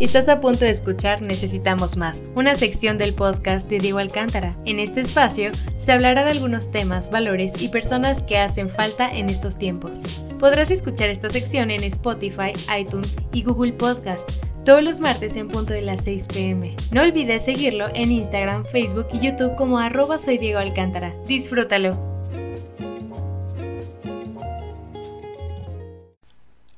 Estás a punto de escuchar Necesitamos Más, una sección del podcast de Diego Alcántara. En este espacio se hablará de algunos temas, valores y personas que hacen falta en estos tiempos. Podrás escuchar esta sección en Spotify, iTunes y Google Podcast todos los martes en punto de las 6 pm. No olvides seguirlo en Instagram, Facebook y YouTube como arroba soy Diego Alcántara. Disfrútalo.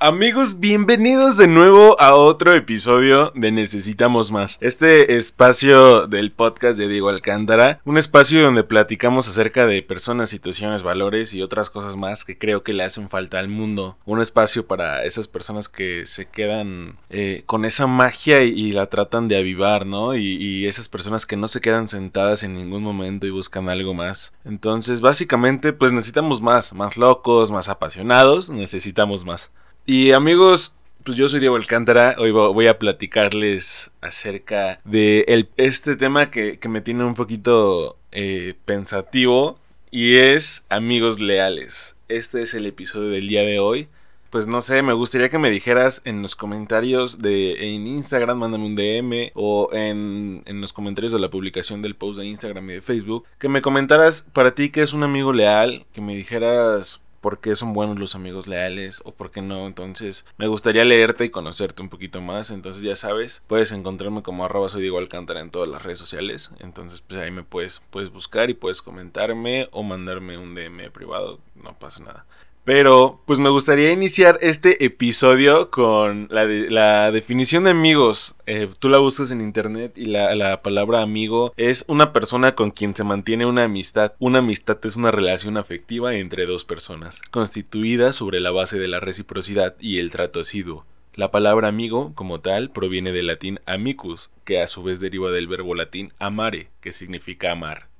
Amigos, bienvenidos de nuevo a otro episodio de Necesitamos Más. Este espacio del podcast de Diego Alcántara, un espacio donde platicamos acerca de personas, situaciones, valores y otras cosas más que creo que le hacen falta al mundo. Un espacio para esas personas que se quedan eh, con esa magia y, la tratan de avivar, ¿no? Y, y esas personas que no se quedan sentadas en ningún momento y buscan algo más. Entonces, básicamente, pues necesitamos más, más locos, más apasionados, necesitamos más. Y amigos, pues yo soy Diego Alcántara. Hoy voy a platicarles acerca de este tema que, me tiene un poquito eh, pensativo. Y es amigos leales. Este es el episodio del día de hoy. Pues no sé, me gustaría que me dijeras en los comentarios de en Instagram, mándame un DM o en, en los comentarios de la publicación del post de Instagram y de Facebook, que me comentaras para ti que es un amigo leal, que me dijeras por qué son buenos los amigos leales o por qué no. Entonces, me gustaría leerte y conocerte un poquito más. Entonces, ya sabes, puedes encontrarme como arroba soy Diego Alcántara en todas las redes sociales. Entonces, pues ahí me puedes, puedes buscar y puedes comentarme o mandarme un DM privado. No pasa nada. Pero, pues me gustaría iniciar este episodio con la, definición de amigos. Eh, tú la buscas en internet y la, palabra amigo es una persona con quien se mantiene una amistad. Una amistad es una relación afectiva entre dos personas, constituida sobre la base de la reciprocidad y el trato asiduo. La palabra amigo, como tal, proviene del latín amicus, que a su vez deriva del verbo latín amare, que significa amar.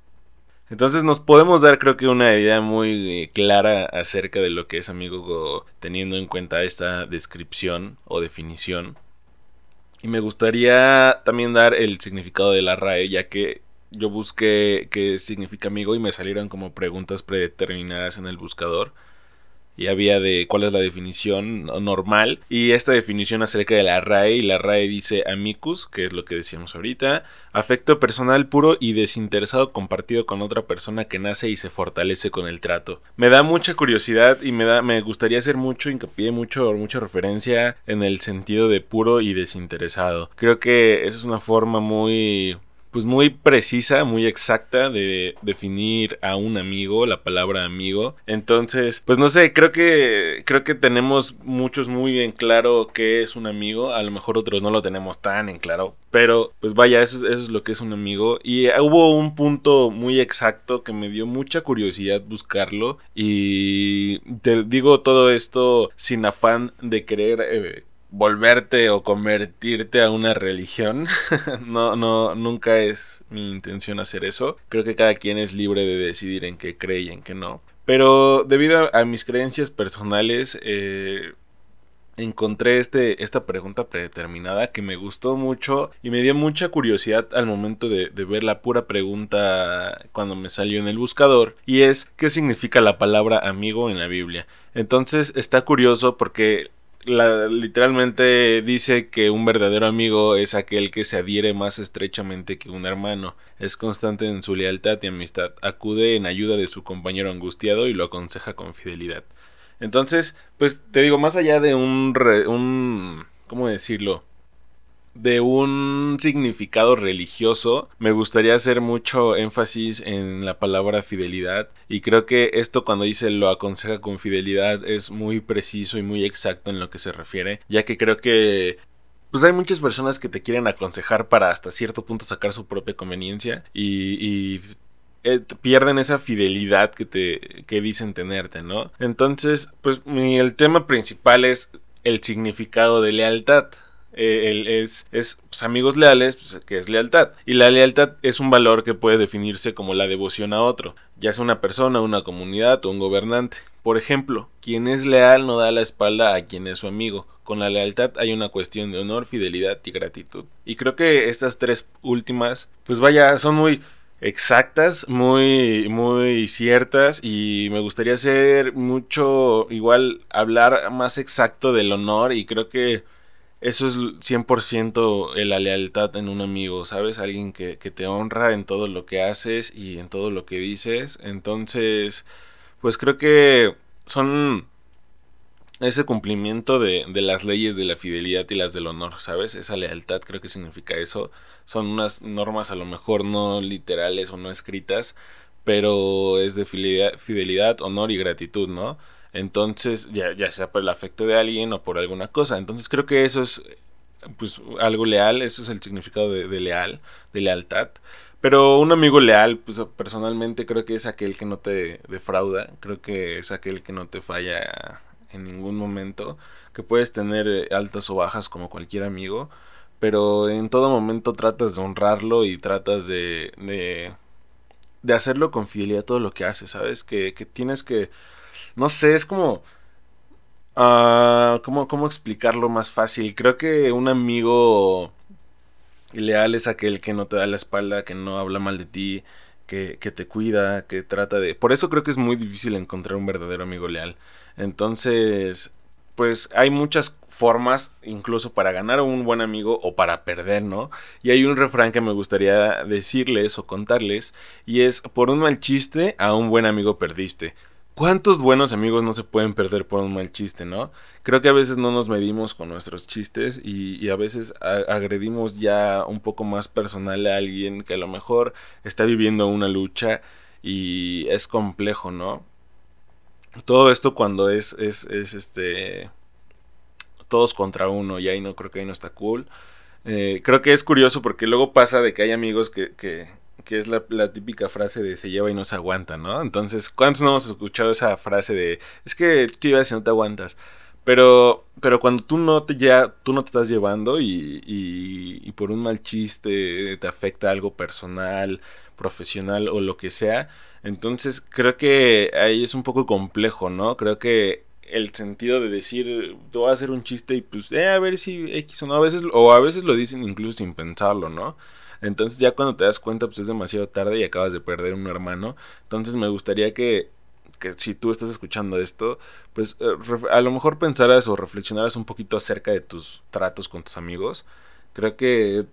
Entonces nos podemos dar creo que una idea muy eh, clara acerca de lo que es amigo teniendo en cuenta esta descripción o definición. Y me gustaría también dar el significado de la RAE, ya que yo busqué qué significa amigo y me salieron como preguntas predeterminadas en el buscador y había de cuál es la definición normal y esta definición acerca de la RAE y la RAE dice amicus, que es lo que decíamos ahorita, afecto personal puro y desinteresado compartido con otra persona que nace y se fortalece con el trato. Me da mucha curiosidad y me da me gustaría hacer mucho hincapié, mucho mucha referencia en el sentido de puro y desinteresado. Creo que esa es una forma muy pues muy precisa, muy exacta de definir a un amigo, la palabra amigo. Entonces, pues no sé, creo que creo que tenemos muchos muy en claro qué es un amigo, a lo mejor otros no lo tenemos tan en claro, pero pues vaya, eso, es lo que es un amigo. Y hubo un punto muy exacto que me dio mucha curiosidad buscarlo. Y te digo todo esto sin afán de querer eh, volverte o convertirte a una religión. no, no, nunca es mi intención hacer eso. Creo que cada quien es libre de decidir en qué cree y en qué no. Pero debido a mis creencias personales, eh, encontré este, esta pregunta predeterminada que me gustó mucho y me dio mucha curiosidad al momento de, de, ver la pura pregunta cuando me salió en el buscador y es ¿qué significa la palabra amigo en la Biblia? Entonces está curioso porque literalmente dice que un verdadero amigo es aquel que se adhiere más estrechamente que un hermano, es constante en su lealtad y amistad, acude en ayuda de su compañero angustiado y lo aconseja con fidelidad. Entonces, pues te digo, más allá de un, un ¿cómo decirlo? De un significado religioso, me gustaría hacer mucho énfasis en la palabra fidelidad y creo que esto cuando dice lo aconseja con fidelidad es muy preciso y muy exacto en lo que se refiere, ya que creo que pues hay muchas personas que te quieren aconsejar para hasta cierto punto sacar su propia conveniencia y, eh, pierden esa fidelidad que te que dicen tenerte, ¿no? Entonces, pues el tema principal es el significado de lealtad. Eh, es, es pues, amigos leales, pues, que es lealtad. Y la lealtad es un valor que puede definirse como la devoción a otro, ya sea una persona, una comunidad o un gobernante. Por ejemplo, quien es leal no da la espalda a quien es su amigo. Con la lealtad hay una cuestión de honor, fidelidad y gratitud. Y creo que estas tres últimas, pues vaya, son muy exactas, muy, muy ciertas y me gustaría hacer mucho, igual, hablar más exacto del honor y creo que eso es 100% la lealtad en un amigo, ¿sabes? Alguien que, que, te honra en todo lo que haces y en todo lo que dices. Entonces, pues creo que son ese cumplimiento de, de, las leyes de la fidelidad y las del honor, ¿sabes? Esa lealtad creo que significa eso. Son unas normas a lo mejor no literales o no escritas, pero es de fidelidad honor y gratitud, ¿no? Entonces, ya, ya sea por el afecto de alguien o por alguna cosa. Entonces creo que eso es pues algo leal, eso es el significado de, de leal, de lealtad. Pero un amigo leal, pues personalmente creo que es aquel que no te defrauda, creo que es aquel que no te falla en ningún momento, que puedes tener eh, altas o bajas como cualquier amigo, pero en todo momento tratas de honrarlo y tratas de, de, hacerlo con fidelidad todo lo que haces, ¿sabes? Que, que tienes que, no sé, es como... Uh, ¿cómo, ¿Cómo explicarlo más fácil? Creo que un amigo leal es aquel que no te da la espalda, que no habla mal de ti, que, que, te cuida, que trata de... Por eso creo que es muy difícil encontrar un verdadero amigo leal. Entonces, pues hay muchas formas incluso para ganar a un buen amigo o para perder, ¿no? Y hay un refrán que me gustaría decirles o contarles y es, por un mal chiste, a un buen amigo perdiste. ¿Cuántos buenos amigos no se pueden perder por un mal chiste, no? Creo que a veces no nos medimos con nuestros chistes y, a veces agredimos ya un poco más personal a alguien que a lo mejor está viviendo una lucha y es complejo, ¿no? Todo esto cuando es, es, es este... Todos contra uno y ahí no creo que ahí no está cool. Eh, creo que es curioso porque luego pasa de que hay amigos que que es la, típica frase de se lleva y no se aguanta, ¿no? Entonces, ¿cuántos no hemos escuchado esa frase de es que tú llevas y no te aguantas? Pero, pero cuando tú no te ya, tú no te estás llevando y, y, por un mal chiste te afecta algo personal, profesional o lo que sea, entonces creo que ahí es un poco complejo, ¿no? Creo que el sentido de decir, te voy a hacer un chiste y pues, eh, a ver si X o no, a veces, o a veces lo dicen incluso sin pensarlo, ¿no? Entonces ya cuando te das cuenta pues es demasiado tarde y acabas de perder un hermano. Entonces me gustaría que, que si tú estás escuchando esto, pues eh, a lo mejor pensaras o reflexionaras un poquito acerca de tus tratos con tus amigos. Creo que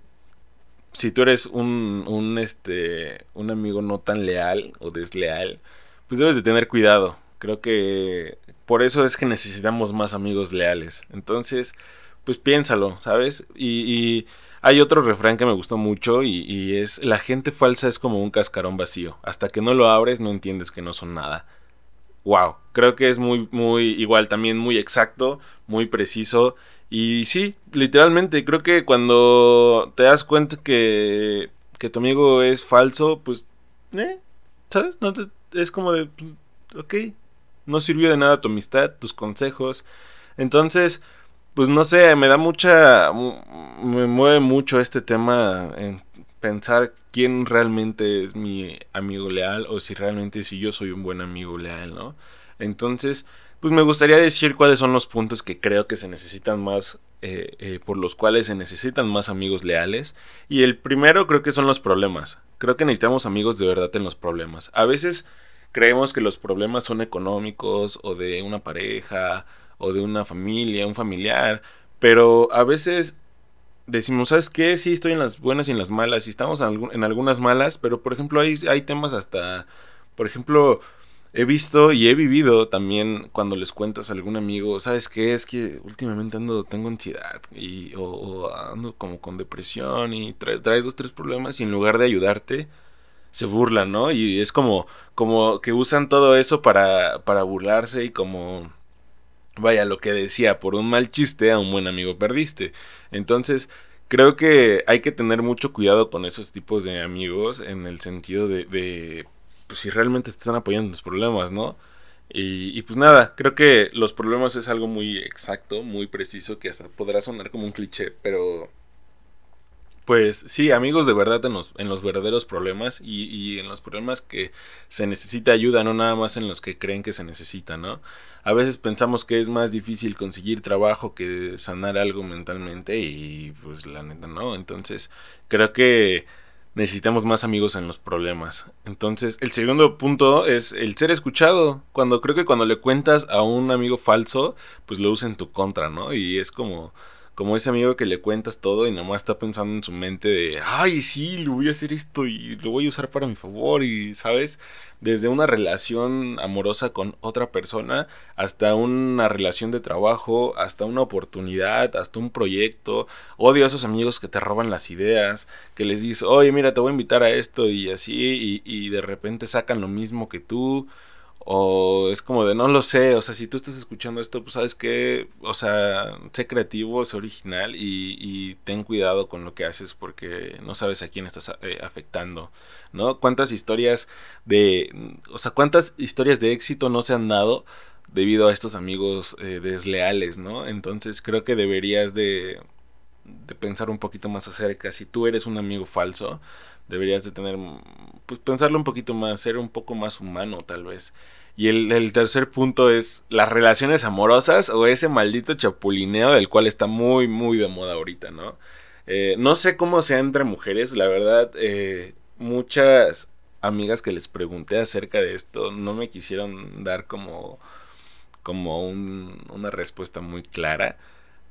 si tú eres un, un, este, un amigo no tan leal o desleal, pues debes de tener cuidado. Creo que por eso es que necesitamos más amigos leales. Entonces, pues piénsalo, ¿sabes? y hay otro refrán que me gustó mucho y, es la gente falsa es como un cascarón vacío. Hasta que no lo abres no entiendes que no son nada. Wow, creo que es muy, muy igual, también muy exacto, muy preciso. Y sí, literalmente, creo que cuando te das cuenta que, que tu amigo es falso, pues, ¿eh? ¿Sabes? No es como de, pues, ok, no sirvió de nada tu amistad, tus consejos. Entonces, pues no sé, me da mucha, me mueve mucho este tema en pensar quién realmente es mi amigo leal o si realmente si yo soy un buen amigo leal, ¿no? Entonces, pues me gustaría decir cuáles son los puntos que creo que se necesitan más, eh, eh, por los cuales se necesitan más amigos leales. Y el primero creo que son los problemas. Creo que necesitamos amigos de verdad en los problemas. A veces creemos que los problemas son económicos o de una pareja o de una familia, un familiar, pero a veces decimos, ¿sabes qué? Sí, estoy en las buenas y en las malas, y estamos en, algunas malas, pero por ejemplo hay, hay temas hasta, por ejemplo, he visto y he vivido también cuando les cuentas a algún amigo, ¿sabes qué? Es que últimamente ando, tengo ansiedad y, o, ando como con depresión y traes dos, tres problemas y en lugar de ayudarte, se burlan, ¿no? Y es como, como que usan todo eso para, para burlarse y como Vaya, lo que decía, por un mal chiste a un buen amigo perdiste. Entonces, creo que hay que tener mucho cuidado con esos tipos de amigos en el sentido de, de pues si realmente te están apoyando los problemas, ¿no? Y, y, pues nada, creo que los problemas es algo muy exacto, muy preciso, que hasta podrá sonar como un cliché, pero pues sí, amigos de verdad en los, en los verdaderos problemas y, y, en los problemas que se necesita ayuda, no nada más en los que creen que se necesita, ¿no? A veces pensamos que es más difícil conseguir trabajo que sanar algo mentalmente y pues la neta no. Entonces creo que necesitamos más amigos en los problemas. Entonces el segundo punto es el ser escuchado. Cuando creo que cuando le cuentas a un amigo falso, pues lo usa en tu contra, ¿no? Y es como como ese amigo que le cuentas todo y nomás está pensando en su mente de, ay, sí, lo voy a hacer esto y lo voy a usar para mi favor y, ¿sabes? Desde una relación amorosa con otra persona hasta una relación de trabajo, hasta una oportunidad, hasta un proyecto. Odio a esos amigos que te roban las ideas, que les dices, oye, mira, te voy a invitar a esto y así, y, y de repente sacan lo mismo que tú. O es como de no lo sé, o sea, si tú estás escuchando esto, pues sabes que, o sea, sé creativo, sé original y, ten cuidado con lo que haces porque no sabes a quién estás eh, afectando, ¿no? ¿Cuántas historias de, o sea, cuántas historias de éxito no se han dado debido a estos amigos eh, desleales, ¿no? Entonces creo que deberías de, de pensar un poquito más acerca, si tú eres un amigo falso, deberías de tener, pues pensarlo un poquito más, ser un poco más humano tal vez. Y el, tercer punto es las relaciones amorosas o ese maldito chapulineo del cual está muy, muy de moda ahorita, ¿no? Eh, no sé cómo sea entre mujeres, la verdad, eh, muchas amigas que les pregunté acerca de esto no me quisieron dar como, como una respuesta muy clara.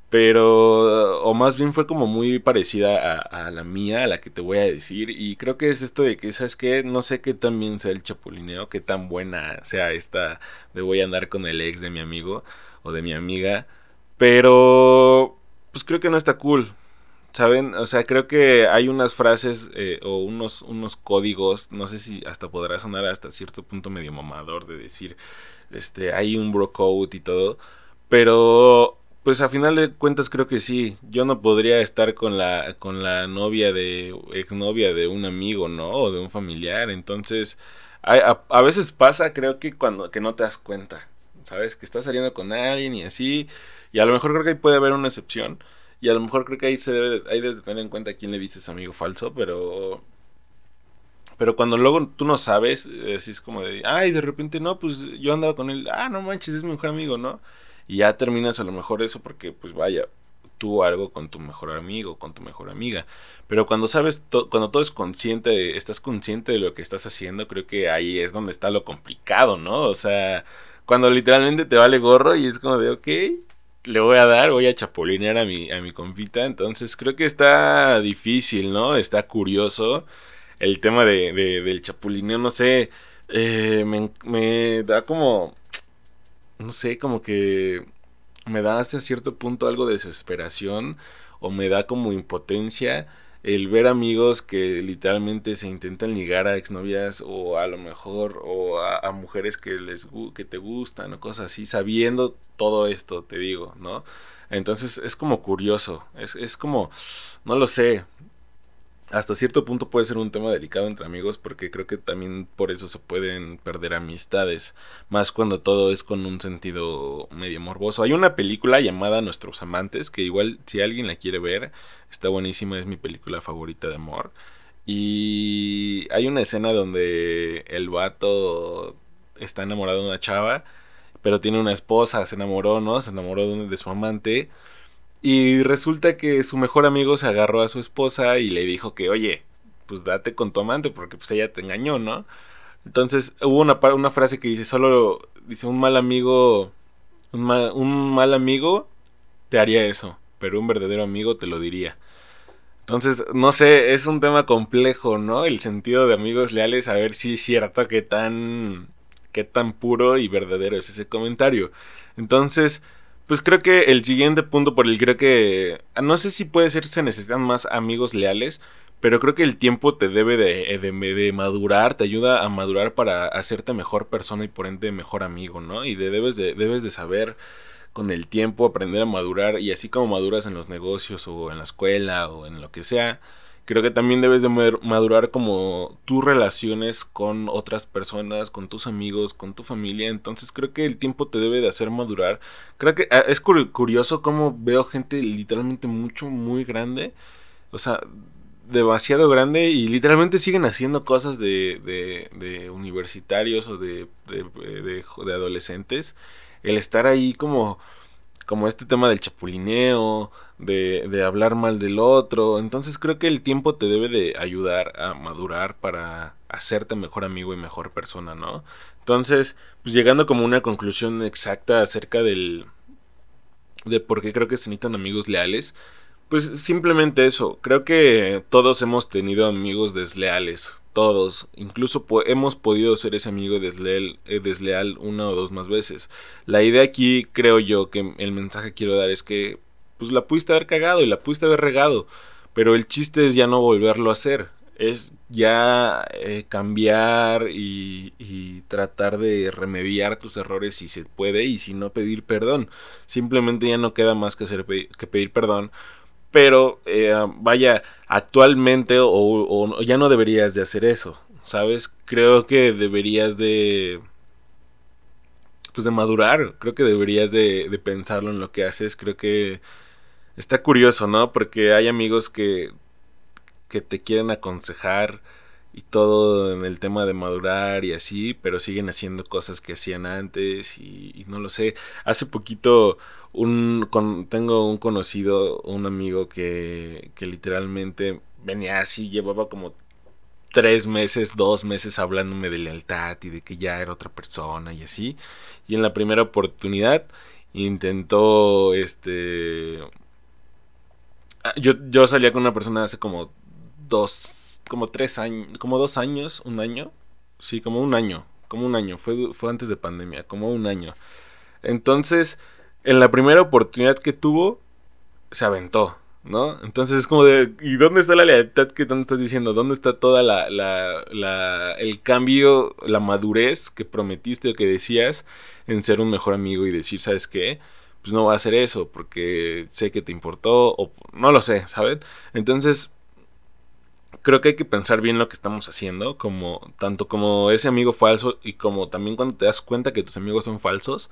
Pero, o más bien fue como muy parecida a, la mía, a la que te voy a decir. Y creo que es esto de que, ¿sabes qué? No sé qué tan bien sea el chapulineo, qué tan buena sea esta de voy a andar con el ex de mi amigo o de mi amiga. Pero, pues creo que no está cool. ¿Saben? O sea, creo que hay unas frases eh, o unos, unos códigos, no sé si hasta podrá sonar hasta cierto punto medio mamador de decir, este, hay un bro code y todo. Pero pues a final de cuentas creo que sí. Yo no podría estar con la, con la novia de, exnovia de un amigo, ¿no? O de un familiar. Entonces, a, a, veces pasa, creo que cuando, que no te das cuenta. ¿Sabes? Que estás saliendo con alguien y así. Y a lo mejor creo que ahí puede haber una excepción. Y a lo mejor creo que ahí se debe, ahí debes tener en cuenta a quién le dices amigo falso, pero... Pero cuando luego tú no sabes, así es como de, ay, de repente no, pues yo andaba con él, ah, no manches, es mi mejor amigo, ¿no? Y ya terminas a lo mejor eso porque, pues vaya, tú algo con tu mejor amigo, con tu mejor amiga. Pero cuando sabes, cuando todo es consciente, estás consciente de lo que estás haciendo, creo que ahí es donde está lo complicado, ¿no? O sea, cuando literalmente te vale gorro y es como de, ok, le voy a dar, voy a chapulinear a mi, a mi compita. Entonces creo que está difícil, ¿no? Está curioso el tema de, del chapulineo, no sé, eh, me da como no sé, como que me da hasta cierto punto algo de desesperación o me da como impotencia el ver amigos que literalmente se intentan ligar a exnovias o a lo mejor o a, mujeres que les que te gustan o cosas así sabiendo todo esto te digo no entonces es como curioso es, es como no lo sé hasta cierto punto puede ser un tema delicado entre amigos porque creo que también por eso se pueden perder amistades, más cuando todo es con un sentido medio morboso. Hay una película llamada Nuestros Amantes que igual si alguien la quiere ver está buenísima, es mi película favorita de amor. Y hay una escena donde el vato está enamorado de una chava, pero tiene una esposa, se enamoró, ¿no? Se enamoró de, de su amante y resulta que su mejor amigo se agarró a su esposa y le dijo que, oye, pues date con tu amante porque pues ella te engañó, ¿no? Entonces hubo una, una frase que dice, solo, dice, un mal amigo, un mal, un mal amigo te haría eso, pero un verdadero amigo te lo diría. Entonces, no sé, es un tema complejo, ¿no? El sentido de amigos leales, a ver si es cierto qué tan, qué tan puro y verdadero es ese comentario. Entonces, pues creo que el siguiente punto por el creo que no sé si puede ser se necesitan más amigos leales, pero creo que el tiempo te debe de, de, madurar, te ayuda a madurar para hacerte mejor persona y por ende mejor amigo, ¿no? Y de, debes, de, debes de saber con el tiempo aprender a madurar y así como maduras en los negocios o en la escuela o en lo que sea, creo que también debes de madurar como tus relaciones con otras personas, con tus amigos, con tu familia. Entonces creo que el tiempo te debe de hacer madurar. Creo que ah, es curioso cómo veo gente literalmente mucho, muy grande. O sea, demasiado grande y literalmente siguen haciendo cosas de, universitarios o de, de, de adolescentes. El estar ahí como como este tema del chapulineo, de, de, hablar mal del otro. Entonces creo que el tiempo te debe de ayudar a madurar para hacerte mejor amigo y mejor persona, ¿no? Entonces, pues llegando como una conclusión exacta acerca del, de por qué creo que se necesitan amigos leales. Pues simplemente eso, creo que todos hemos tenido amigos desleales, todos, incluso hemos podido ser ese amigo desleal, eh, desleal una o dos más veces. La idea aquí, creo yo, que el mensaje que quiero dar es que pues la pudiste haber cagado y la pudiste haber regado, pero el chiste es ya no volverlo a hacer, es ya eh, cambiar y, y, tratar de remediar tus errores si se puede y si no pedir perdón. Simplemente ya no queda más que, hacer, que pedir perdón pero eh, vaya, actualmente o, ya no deberías de hacer eso, ¿sabes? Creo que deberías de... Pues de madurar, creo que deberías de, de pensarlo en lo que haces, creo que está curioso, ¿no? Porque hay amigos que, que te quieren aconsejar y todo en el tema de madurar y así, pero siguen haciendo cosas que hacían antes y, no lo sé. Hace poquito un, tengo un conocido, un amigo que, que literalmente venía así, llevaba como tres meses, dos meses hablándome de lealtad y de que ya era otra persona y así. Y en la primera oportunidad intentó, este... Ah, yo, yo salía con una persona hace como dos como tres años, como dos años, un año. Sí, como un año, como un año. Fue, fue antes de pandemia, como un año. Entonces, en la primera oportunidad que tuvo, se aventó, ¿no? Entonces es como de, ¿y dónde está la lealtad que tú estás diciendo? ¿Dónde está toda la, la, la, el cambio, la madurez que prometiste o que decías en ser un mejor amigo y decir, ¿sabes qué? Pues no va a hacer eso porque sé que te importó o no lo sé, ¿sabes? Entonces, creo que hay que pensar bien lo que estamos haciendo, como tanto como ese amigo falso y como también cuando te das cuenta que tus amigos son falsos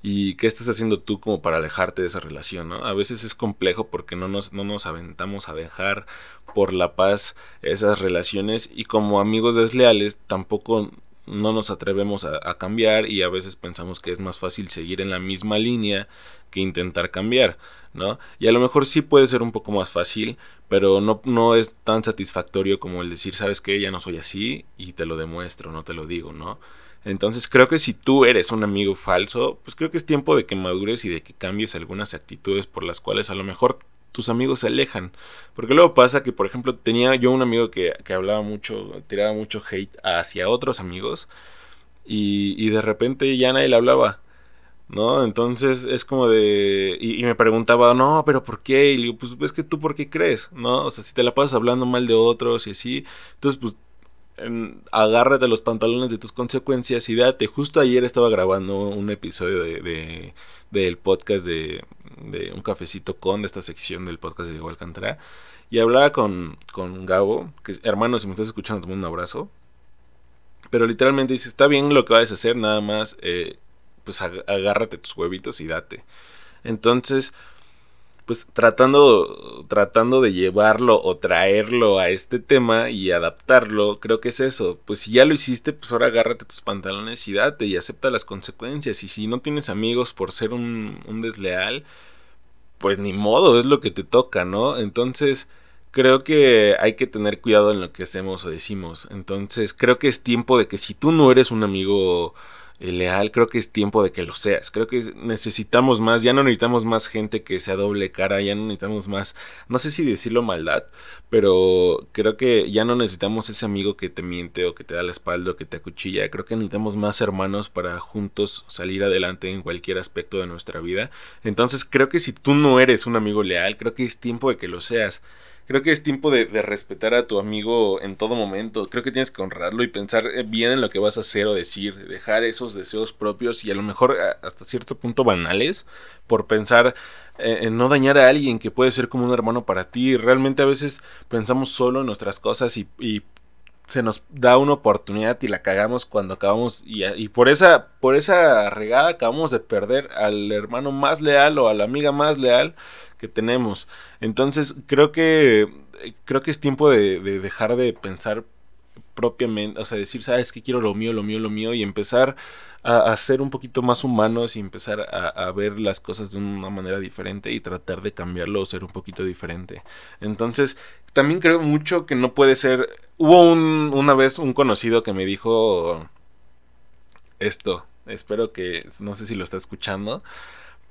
y qué estás haciendo tú como para alejarte de esa relación, ¿no? A veces es complejo porque no nos, no nos aventamos a dejar por la paz esas relaciones y como amigos desleales tampoco no nos atrevemos a, cambiar y a veces pensamos que es más fácil seguir en la misma línea que intentar cambiar. ¿no? Y a lo mejor sí puede ser un poco más fácil, pero no, no es tan satisfactorio como el decir, sabes que ya no soy así y te lo demuestro, no te lo digo, ¿no? Entonces creo que si tú eres un amigo falso, pues creo que es tiempo de que madures y de que cambies algunas actitudes por las cuales a lo mejor tus amigos se alejan. Porque luego pasa que, por ejemplo, tenía yo un amigo que, que hablaba mucho, tiraba mucho hate hacia otros amigos y, y de repente ya nadie le hablaba. ¿no? Entonces es como de... Y, me preguntaba, no, pero ¿por qué? Y le digo, pues es que tú por qué crees, ¿no? O sea, si te la pasas hablando mal de otros y así, entonces pues agárrate los pantalones de tus consecuencias y date. Justo ayer estaba grabando un episodio de, del podcast de, de, Un Cafecito con, de esta sección del podcast de Diego y hablaba con, con Gabo, que hermano, si me estás escuchando, te un abrazo. Pero literalmente dice, está bien lo que vas a hacer, nada más eh, pues agárrate tus huevitos y date. Entonces, pues tratando, tratando de llevarlo o traerlo a este tema y adaptarlo, creo que es eso. Pues si ya lo hiciste, pues ahora agárrate tus pantalones y date y acepta las consecuencias. Y si no tienes amigos por ser un, un desleal, pues ni modo, es lo que te toca, ¿no? Entonces, creo que hay que tener cuidado en lo que hacemos o decimos. Entonces, creo que es tiempo de que si tú no eres un amigo leal, creo que es tiempo de que lo seas. Creo que necesitamos más, ya no necesitamos más gente que sea doble cara, ya no necesitamos más, no sé si decirlo maldad, pero creo que ya no necesitamos ese amigo que te miente o que te da la espalda o que te acuchilla. Creo que necesitamos más hermanos para juntos salir adelante en cualquier aspecto de nuestra vida. Entonces creo que si tú no eres un amigo leal, creo que es tiempo de que lo seas. Creo que es tiempo de, respetar a tu amigo en todo momento. Creo que tienes que honrarlo y pensar eh, bien en lo que vas a hacer o decir. Dejar esos deseos propios y a lo mejor hasta cierto punto banales por pensar eh, en no dañar a alguien que puede ser como un hermano para ti. Realmente a veces pensamos solo en nuestras cosas y, y se nos da una oportunidad y la cagamos cuando acabamos y, y, por esa por esa regada acabamos de perder al hermano más leal o a la amiga más leal que tenemos. Entonces, creo que creo que es tiempo de, dejar de pensar propiamente, o sea, decir, sabes que quiero lo mío, lo mío, lo mío, y empezar a, ser un poquito más humanos y empezar a, ver las cosas de una manera diferente y tratar de cambiarlo o ser un poquito diferente. Entonces, también creo mucho que no puede ser. Hubo un, una vez un conocido que me dijo esto, espero que, no sé si lo está escuchando,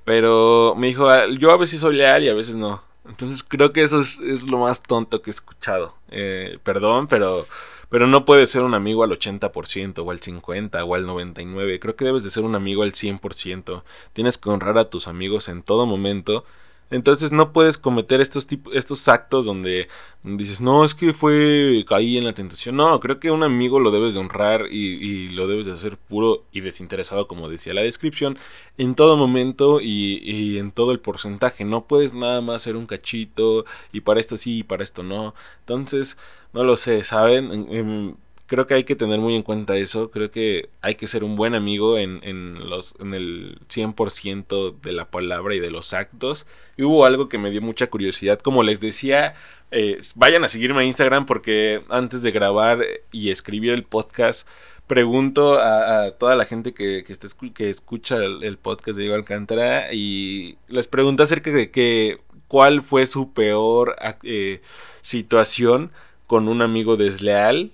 Pero me dijo, ah, yo a veces soy leal y a veces no. Entonces creo que eso es, lo más tonto que he escuchado. Eh, perdón, pero, pero no puedes ser un amigo al 80% o al 50% o al 99%. Creo que debes de ser un amigo al 100%. Tienes que honrar a tus amigos en todo momento entonces no puedes cometer estos, tipos, estos actos donde dices, no, es que fue, caí en la tentación. No, creo que un amigo lo debes de honrar y, lo debes de hacer puro y desinteresado, como decía la descripción, en todo momento y, en todo el porcentaje. No puedes nada más ser un cachito y para esto sí y para esto no. Entonces, no lo sé, ¿saben? Creo que hay que tener muy en cuenta eso. Creo que hay que ser un buen amigo en, en, los, en el 100% de la palabra y de los actos. Y hubo algo que me dio mucha curiosidad. Como les decía, eh, vayan a seguirme a Instagram porque antes de grabar y escribir el podcast, pregunto a, toda la gente que, que, que escucha el, podcast de Diego Alcántara y les pregunto acerca de que, cuál fue su peor eh, situación con un amigo desleal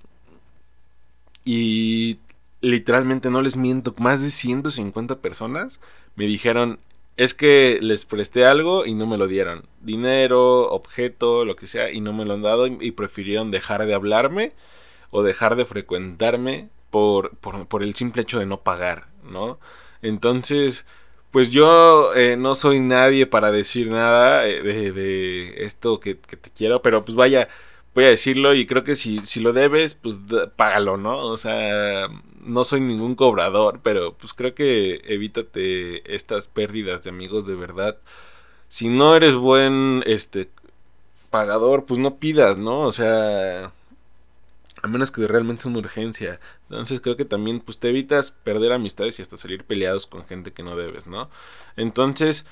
y literalmente no les miento, más de 150 personas me dijeron, es que les presté algo y no me lo dieron. Dinero, objeto, lo que sea, y no me lo han dado y, prefirieron dejar de hablarme o dejar de frecuentarme por, por, el simple hecho de no pagar, ¿no? Entonces, pues yo eh, no soy nadie para decir nada eh, de, de esto que, que, te quiero, pero pues vaya, voy a decirlo y creo que si, si lo debes, pues págalo, ¿no? O sea, no soy ningún cobrador, pero pues creo que evítate estas pérdidas de amigos de verdad. Si no eres buen este pagador, pues no pidas, ¿no? O sea, a menos que realmente es una urgencia. Entonces creo que también pues te evitas perder amistades y hasta salir peleados con gente que no debes, ¿no? Entonces,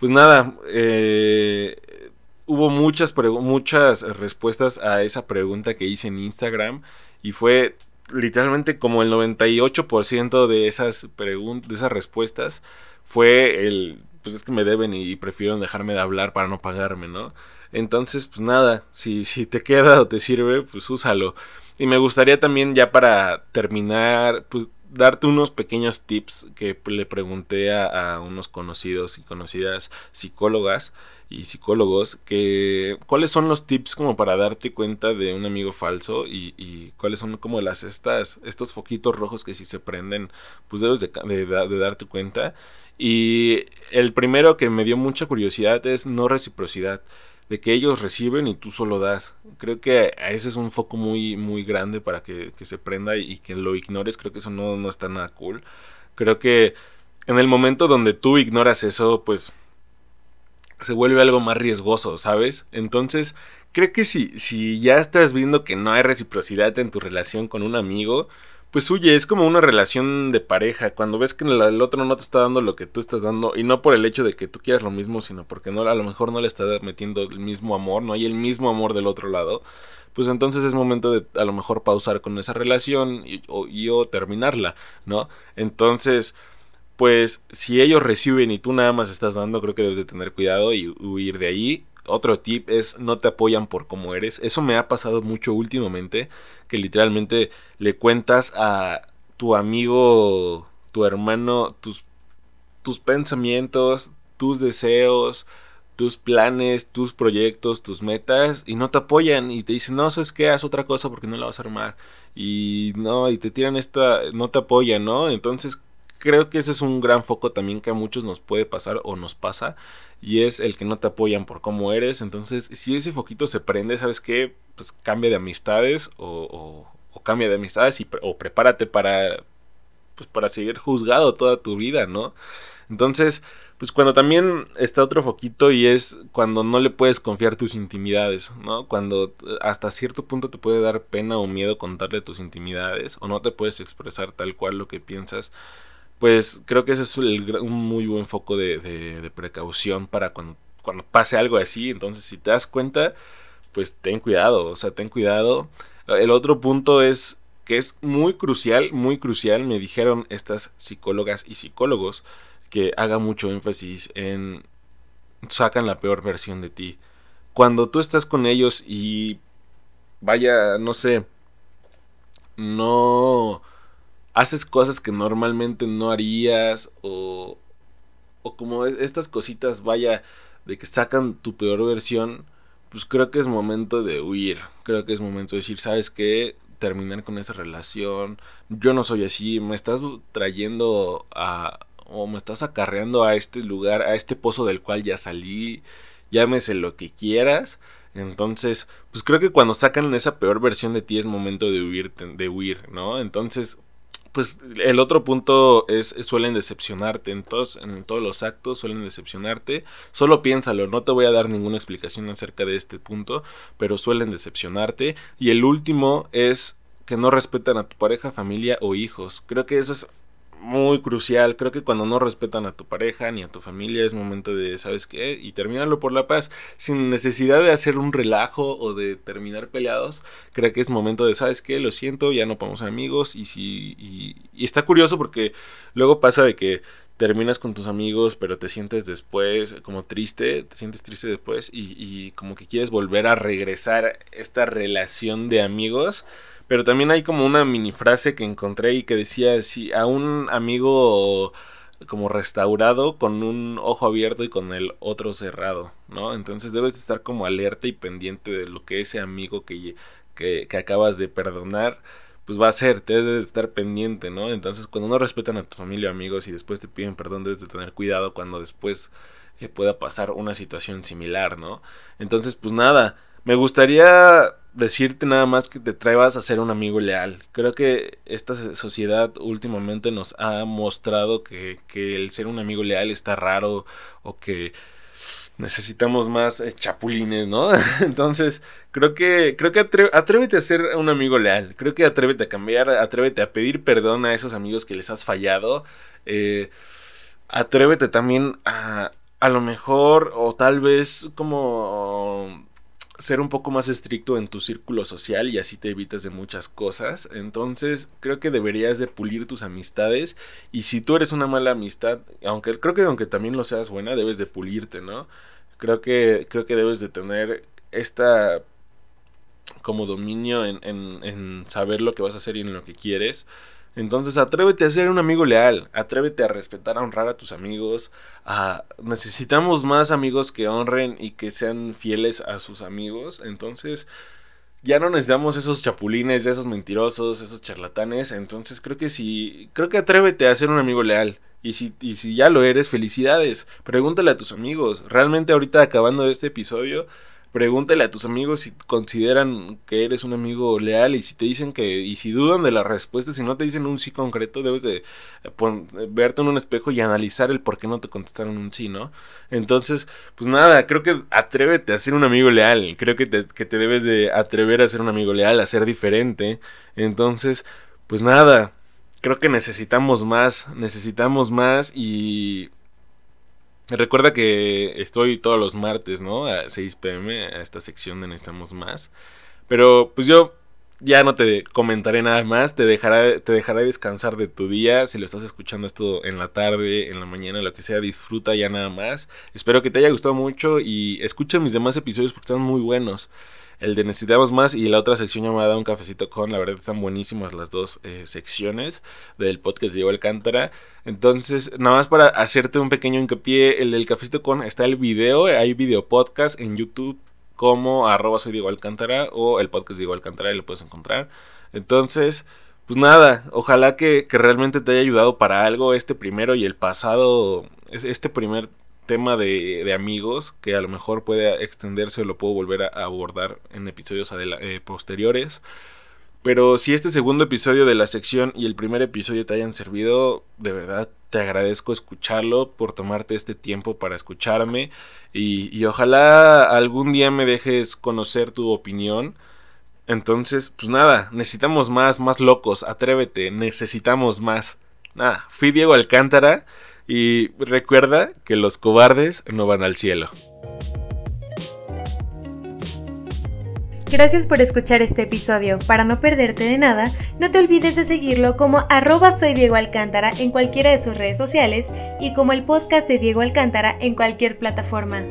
pues nada, eh, hubo muchas, muchas respuestas a esa pregunta que hice en Instagram y fue literalmente como el 98% de esas de esas respuestas fue el pues es que me deben y prefiero dejarme de hablar para no pagarme, ¿no? Entonces, pues nada, si, si te queda o te sirve, pues úsalo. Y me gustaría también ya para terminar, pues darte unos pequeños tips que le pregunté a unos conocidos y conocidas psicólogas y psicólogos que cuáles son los tips como para darte cuenta de un amigo falso y, y cuáles son como las estas estos foquitos rojos que si se prenden pues debes de, de, darte cuenta y el primero que me dio mucha curiosidad es no reciprocidad de que ellos reciben y tú solo das. Creo que ese es un foco muy, muy grande para que, que se prenda y, que lo ignores. Creo que eso no, no está nada cool. Creo que en el momento donde tú ignoras eso, pues se vuelve algo más riesgoso, ¿sabes? Entonces, creo que si, si ya estás viendo que no hay reciprocidad en tu relación con un amigo, pues huye, es como una relación de pareja. Cuando ves que el, otro no te está dando lo que tú estás dando, y no por el hecho de que tú quieras lo mismo, sino porque no, a lo mejor no le está metiendo el mismo amor, no hay el mismo amor del otro lado, pues entonces es momento de a lo mejor pausar con esa relación y, y o terminarla, ¿no? Entonces pues si ellos reciben y tú nada más estás dando, creo que debes de tener cuidado y huir de ahí. Otro tip es no te apoyan por cómo eres. Eso me ha pasado mucho últimamente, que literalmente le cuentas a tu amigo, tu hermano, tus, tus pensamientos, tus deseos, tus planes, tus proyectos, tus metas y no te apoyan y te dicen, no, sabes qué, haz otra cosa porque no la vas a armar. Y no, y te tiran esta, no te apoyan, ¿no? Entonces creo que ese es un gran foco también que a muchos nos puede pasar o nos pasa y es el que no te apoyan por cómo eres. Entonces, si ese foquito se prende, ¿sabes qué? Pues cambia de amistades o, o, cambia de amistades y, o prepárate para, pues, para seguir juzgado toda tu vida, ¿no? Entonces, pues cuando también está otro foquito y es cuando no le puedes confiar tus intimidades, ¿no? Cuando hasta cierto punto te puede dar pena o miedo contarle tus intimidades o no te puedes expresar tal cual lo que piensas pues creo que ese es un muy buen foco de, precaución para cuando, cuando pase algo así. Entonces, si te das cuenta, pues ten cuidado, o sea, ten cuidado. El otro punto es que es muy crucial, muy crucial, me dijeron estas psicólogas y psicólogos, que haga mucho énfasis en sacan la peor versión de ti. Cuando tú estás con ellos y vaya, no sé, no haces cosas que normalmente no harías o, o como estas cositas, vaya, de que sacan tu peor versión, pues creo que es momento de huir. Creo que es momento de decir, ¿sabes qué? Terminar con esa relación. Yo no soy así. Me estás trayendo a. o me estás acarreando a este lugar, a este pozo del cual ya salí. Llámese lo que quieras. Entonces, pues creo que cuando sacan esa peor versión de ti es momento de huir, de huir, ¿no? Entonces, pues el otro punto es, suelen decepcionarte en todos, en todos los actos, suelen decepcionarte. Solo piénsalo, no te voy a dar ninguna explicación acerca de este punto, pero suelen decepcionarte. Y el último es que no respetan a tu pareja, familia o hijos. Creo que eso es muy crucial. Creo que cuando no respetan a tu pareja ni a tu familia es momento de, ¿sabes qué? Y terminarlo por la paz, sin necesidad de hacer un relajo o de terminar peleados. Creo que es momento de, ¿sabes qué? Lo siento, ya no podemos ser amigos. Y, si, y, está curioso porque luego pasa de que terminas con tus amigos, pero te sientes después como triste, te sientes triste después y, y como que quieres volver a regresar esta relación de amigos pero también hay como una mini frase que encontré y que decía, si a un amigo como restaurado con un ojo abierto y con el otro cerrado, ¿no? Entonces debes estar como alerta y pendiente de lo que ese amigo que, que, acabas de perdonar, pues va a hacer, debes de estar pendiente, ¿no? Entonces cuando no respetan a tu familia o amigos y después te piden perdón, debes de tener cuidado cuando después eh, pueda pasar una situación similar, ¿no? Entonces, pues nada, me gustaría decirte nada más que te traebas a ser un amigo leal. Creo que esta sociedad últimamente nos ha mostrado que, el ser un amigo leal está raro o que necesitamos más eh, chapulines, ¿no? Entonces, creo que creo que atrévete a ser un amigo leal. Creo que atrévete a cambiar, atrévete a pedir perdón a esos amigos que les has fallado. Eh, atrévete también a a lo mejor o tal vez como ser un poco más estricto en tu círculo social y así te evitas de muchas cosas. Entonces, creo que deberías de pulir tus amistades y si tú eres una mala amistad, aunque creo que aunque también lo seas buena, debes de pulirte, ¿no? Creo que creo que debes de tener esta como dominio en, en, en saber lo que vas a hacer y en lo que quieres entonces atrévete a ser un amigo leal, atrévete a respetar, a honrar a tus amigos. A... Necesitamos más amigos que honren y que sean fieles a sus amigos. Entonces ya no necesitamos esos chapulines, esos mentirosos, esos charlatanes. Entonces creo que sí, creo que atrévete a ser un amigo leal. Y si, y si ya lo eres, felicidades. Pregúntale a tus amigos. Realmente ahorita acabando este episodio, pregúntale a tus amigos si consideran que eres un amigo leal y si te dicen que y si dudan de la respuesta, si no te dicen un sí concreto, debes de verte en un espejo y analizar el por qué no te contestaron un sí, ¿no? Entonces, pues nada, creo que atrévete a ser un amigo leal, creo que te, que te debes de atrever a ser un amigo leal, a ser diferente. Entonces, pues nada, creo que necesitamos más, necesitamos más y Recuerda que estoy todos los martes, ¿no? A 6 pm, a esta sección de Necesitamos Más. Pero pues yo ya no te comentaré nada más, te dejaré, te dejaré descansar de tu día. Si lo estás escuchando esto en la tarde, en la mañana, lo que sea, disfruta ya nada más. Espero que te haya gustado mucho y escucha mis demás episodios porque están muy buenos el de Necesitamos Más y la otra sección llamada Un Cafecito con. La verdad están buenísimas las dos eh, secciones del podcast de Diego Alcántara. Entonces, nada más para hacerte un pequeño hincapié, el del Cafecito con está el video, hay video podcast en YouTube como arroba soy Diego Alcántara o el podcast de Diego Alcántara, y lo puedes encontrar. Entonces, pues nada, ojalá que, que realmente te haya ayudado para algo este primero y el pasado, este primer tema de, amigos que a lo mejor puede extenderse o lo puedo volver a abordar en episodios eh, posteriores. Pero si este segundo episodio de la sección y el primer episodio te hayan servido, de verdad te agradezco escucharlo, por tomarte este tiempo para escucharme y, y ojalá algún día me dejes conocer tu opinión. Entonces, pues nada, necesitamos más, más locos, atrévete, necesitamos más. Nada, fui Diego Alcántara. Y recuerda que los cobardes no van al cielo. Gracias por escuchar este episodio. Para no perderte de nada, no te olvides de seguirlo como arroba soy Diego Alcántara en cualquiera de sus redes sociales y como el podcast de Diego Alcántara en cualquier plataforma.